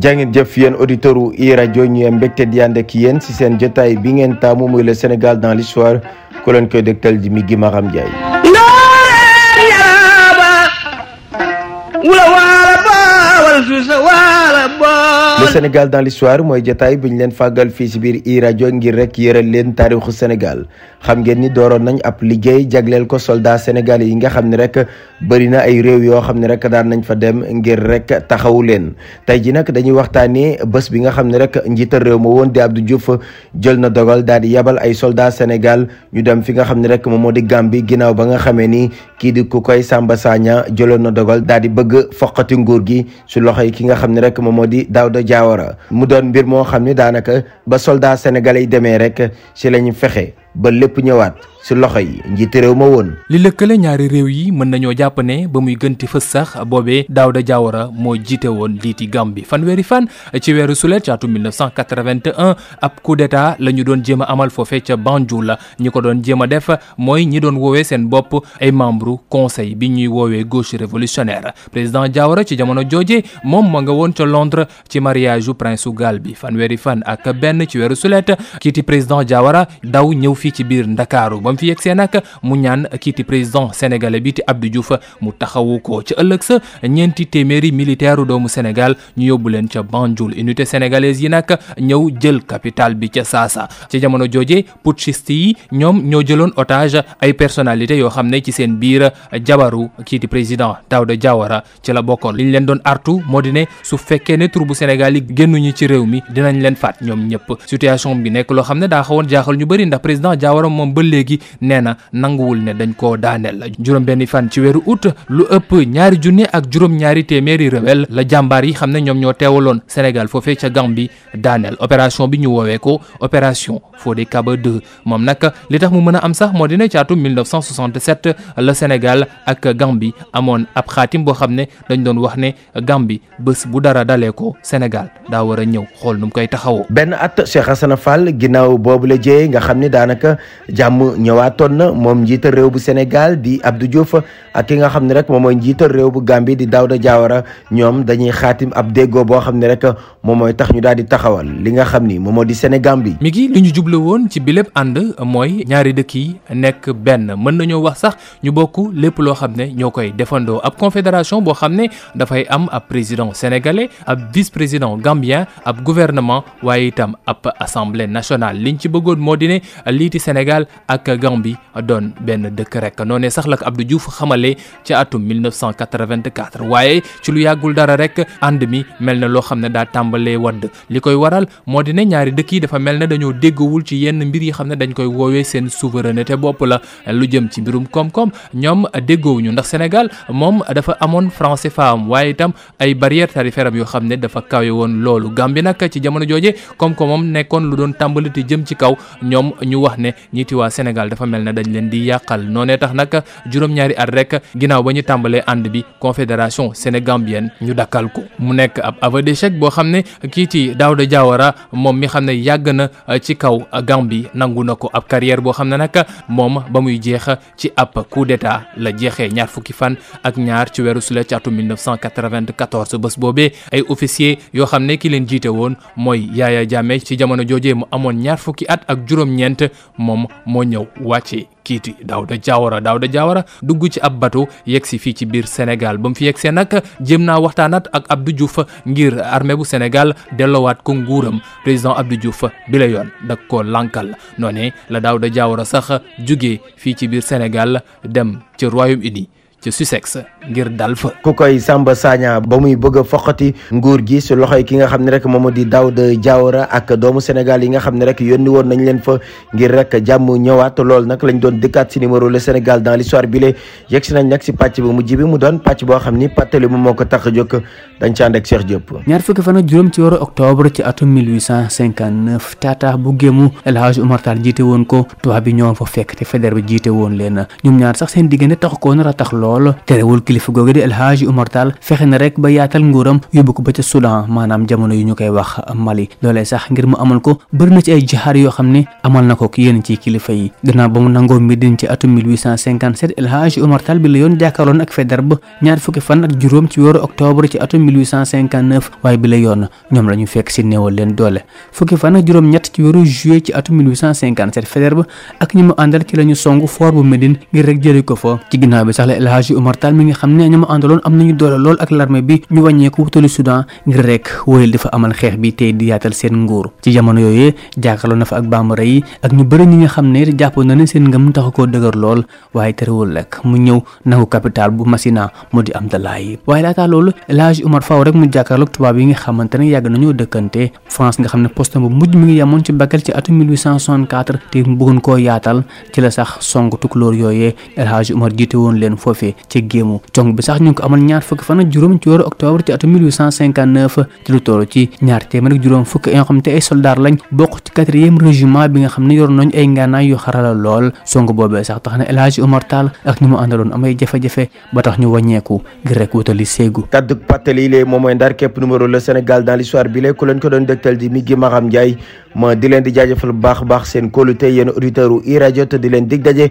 jàngeen jëf yéen auditeur u i rajo ñu am mbégte di ànd ak yéen si seen jotaay bi ngeen taamu muy le Sénégal dans l'histoire ku leen koy dégtal di mi gi Maram Ndiaye le Sénégal dans l'histoire mooy jotaay bi ñu leen fàggal fii si biir i rajo ngir rek yëral leen taarixu Sénégal xam ngeen ni dooroon nañ ab liggéey jagleel ko soldat sénégalais yi nga xam ne rek bëri na ay réew yoo xam ne rek daan nañ fa dem ngir rek taxawu leen tey ji nag dañuy waxtaanee bés bi nga xam ne rek njiital réew ma woon di Abdou Diouf jël na dogal daal di yabal ay soldat Sénégal ñu dem fi nga xam ne rek moom moo di Gambie ginnaaw ba nga xamee ni kii di ku koy Samba Sagna jëloon na dogal daal di bëgg foqati nguur gi su loxo yi ki nga xam ne rek moom moo di Daouda Diawara mu doon mbir moo xam ne daanaka ba soldat sénégalais yi demee rek ci lañu fexe ba lépp ñëwaat ci loxo yi njiiti réew ma woon. li lëkkale ñaari réew yi mën nañoo jàpp ne ba muy gënti fës sax boobee Daouda Diawara moo jiite woon lii di Gambie fanweeri fan ci weeru sulet ci atum 1981 ab coup d'état la ñu doon jéem a amal foofe ca Banjul la ñi ko doon jéem a def mooy ñi doon woowee seen bopp ay membre conseil bi ñuy woowee gauche révolutionnaire président Diawara ci jamono jooje moom ma nga woon ca Londres. ci mariage u prince u Galles bi fanweeri fan ak benn ci weeru sulet kiiti président Diawara daw ñëw fii ci biir Ndakaaru ba mu fi yegsee nag mu ñaan kiiti président sénégalais bi ti Abdou Diouf mu taxawu ko ci ëllëg sa ñeenti téeméeri militaire doomu Sénégal ñu yóbbu leen ca Banjul unité sénégalaise yi nag ñëw jël capitale bi ca saasa ci jamono jooje putschiste yi ñoom ñoo jëloon otage ay personnalité yoo xam ne ci seen biir jabaru kiiti président Daouda Diawara ci la bokkoon li ñu leen doon artu moo di ne su fekkee ne troubu Sénégal yi génnuñu ci réew mi dinañ leen faat ñoom ñëpp situation bi nekk loo xam ne daa xawoon jaaxal ñu bëri ndax président Diawara moom ba léegi nee na nanguwul ne dañ koo daaneel juróom-benni fan ci weeru août lu ëpp ñaari junne ak juróom-ñaari téeméeri rebelle la jàmbaar yi xam ne ñoom ñoo teewaloon Sénégal foofee ca Gambie daaneel opération bi ñu woowee ko opération Fodé Kaba 2 moom nag li tax mu mën a am sax moo dina ci atum 1967 la Sénégal ak Gambie amoon ab xaatim boo xam ne dañ doon wax ne Gambie bés bu dara dalee ko Sénégal daa war a ñëw xool nu mu koy taxawoo. benn at Cheikh Hassana Fall ginnaaw boobu la jëyee nga xam ne daanaka jàmm ñëwaatoon na moom njiital réew bu Sénégal di Abdou Diouf ak ki nga xam ne rek moom mooy njiital réew bu Gambie di Dawda Diawara ñoom dañuy xaatim ab déggoo boo xam ne rek moom mooy tax ñu daal di taxawal li nga xam ni moom moo di Sénégambie. mi ngi li ñu jubla woon ci bilépp ànd mooy ñaari dëkk yi nekk benn mën nañoo wax sax ñu bokk lépp loo xam ne ñoo koy defandoo ab confédération boo xam ne dafay am ab président sénégalais ab vice président gambien ab gouvernement waaye itam ab assemblée nationale liñ ci bëggoon moo di ne liiti Sénégal ak Gambie doon benn dëkk rek noonee sax la ko Abdou Diouf xamale ci atum 1984 waaye ci lu yàggul dara rek ànd mi mel na loo xam ne daa tàmbalee wadd li koy waral moo di ne ñaari dëkk yi dafa mel ne dañoo déggowul ci yenn mbir yi xam ne dañ koy woowee seen souveraineté bopp la lu jëm ci mbirum koom-koom ñoom déggoowuñu ndax Sénégal moom dafa amoon franc CFA am waaye itam ay barrière tarifaire am yoo xam ne dafa kawe woon loolu Gambie nag ci jamono jooje comme que moom nekkoon lu doon tàmbali te jëm ci kaw ñoom ñu wax ne ñiiti waa Sénégal dafa mel ne dañ leen di yàqal noonee tax nag juróom-ñaari at rek ginnaaw ba ñu tàmbalee ànd bi confédération sénégambienne ñu dakkal ko mu nekk ab aveu d'échec boo xam ne kii ci Daouda Diawara moom mi xam ne yàgg na ci kaw Gambie nangu na ko ab carrière boo xam ne nag moom ba muy jeex ci ab coup d'état la jeexee ñaar fukki fan ak ñaar ci weeru sulet ci atum 1994 bés boobee ay officier yoo xam ne ki leen jiite woon mooy Yaya Jammeh ci jamono joojee mu amoon ñaar fukki at ak juróom-ñeent moom moo ñëw wàcce kiiti Daouda Diawara Daouda Diawara dugg ci ab bateau yegg si fii ci biir Sénégal ba mu fi yegsee nag jéem naa waxtaanat ak Abdou Diouf ngir armée bu Sénégal delloowaat ko nguuram président Abdou Diouf bi la yoon da ko lankal noone la Daouda Diawara sax jóge fii ci biir Sénégal dem ci Royaume-Uni ci Sussex ngir dal fa. ku koy Samba Sagna ba muy bëgg a foqati nguur gi su loxoy ki nga xam ne rek moom di Daouda Diawara ak doomu Sénégal yi nga xam ne rek yónni woon nañ leen fa ngir rek jàmm ñëwaat loolu nag lañ doon dëkkaat si numéro le Sénégal dans l'histoire bi le yegg si nañ nag si pàcc bi mujj bi mu doon pàcc boo xam ni pàttali mu moo ko tax a jóg dañ ci ànd ak Cheikh Diop. ñaar fukki fan ak juróom ci weeru octobre ci atum 1859 taataax bu géemu El Hadj Omar Tall jiite woon ko tubaab bi ñoo fa fekk te fédère bi jiite woon leen ñoom ñaar sax seen diggante tax koo nar a tax lool terewul kilifa googu di El Hadj Omar Tall fexe na rek ba yaatal nguuram yóbbu ko ba ca Soudan maanaam jamono yu ñu koy wax Mali loolee sax ngir mu amal ko bëri na ci ay jaxaar yoo xam ne amal na ko ak yéen ci kilifa yi gannaaw ba mu nangoo Médine ci atum 1857 El Hadj Omar Tall bi la yoon jàkkaarloon ak fédère ba ñaar fukki fan ak juróom ci weeru octobre ci atum 1859 waaye bi la yoon ñoom la ñu fekk si néewal leen doole fukki fan ak juróom ñett ci weeru juillet ci atum 1857 Faidherbe ak ñi mu àndal ci la ñu song fort bu Médine ngir rek jëli ko fa ci ginnaaw bi sax la El Hadji Oumar Tall mi nga xam ne ñi mu àndaloon am nañu doole lool ak l'armée bi ñu wàññeeku wutali Soudan ngir rek wóyal dafa amal xeex bi tey di yaatal seen nguur ci jamono yooyee jàkkaarloo na fa ak bambara yi ak ñu bëri ñi nga xam ne jàpp na ne seen ngëm taxu koo dëgër lool waaye terewul rek mu ñëw nangu capital bu Masina mu di Amdalaay waaye laataa loolu El Hadj Omar Faw rek mu jàkkaarloog tubaab yi nga xamante ne yàgg nañoo dëkkante France nga xam ne poste bu mujj mi ngi yemoon ci Bakel ci atum 1864 te mu bëggoon koo yaatal ci la sax song tukulóor yooyee El Hadj Omar jiite woon leen foofee ci géemu cong bi sax ñu ngi ko amal ñaar fukki fan ak juróom ci weeru octobre ci atum 1859 ci lu toll ci ñaar téeméer ak juróom fukk yoo xam te ay soldaar lañ bokk ci quatrième régiment bi nga xam ne yor nañ ay ngànnaay yu xarala lool song boobee sax tax na El Hadji Omar Tall ak ñi mu àndaloon amay jafe-jafe ba tax ñu wàññeeku ngir rek wutali séegu kaddu pàttali yi moom mooy ndar képp numéro le Sénégal dans l'histoire bi léegi ku leen ko doon dégtal di mi gi Maram Ndiaye ma di leen di jaajëfal bu baax baax seen kóolu tey yéen auditeurs u i rajo te di leen dig daje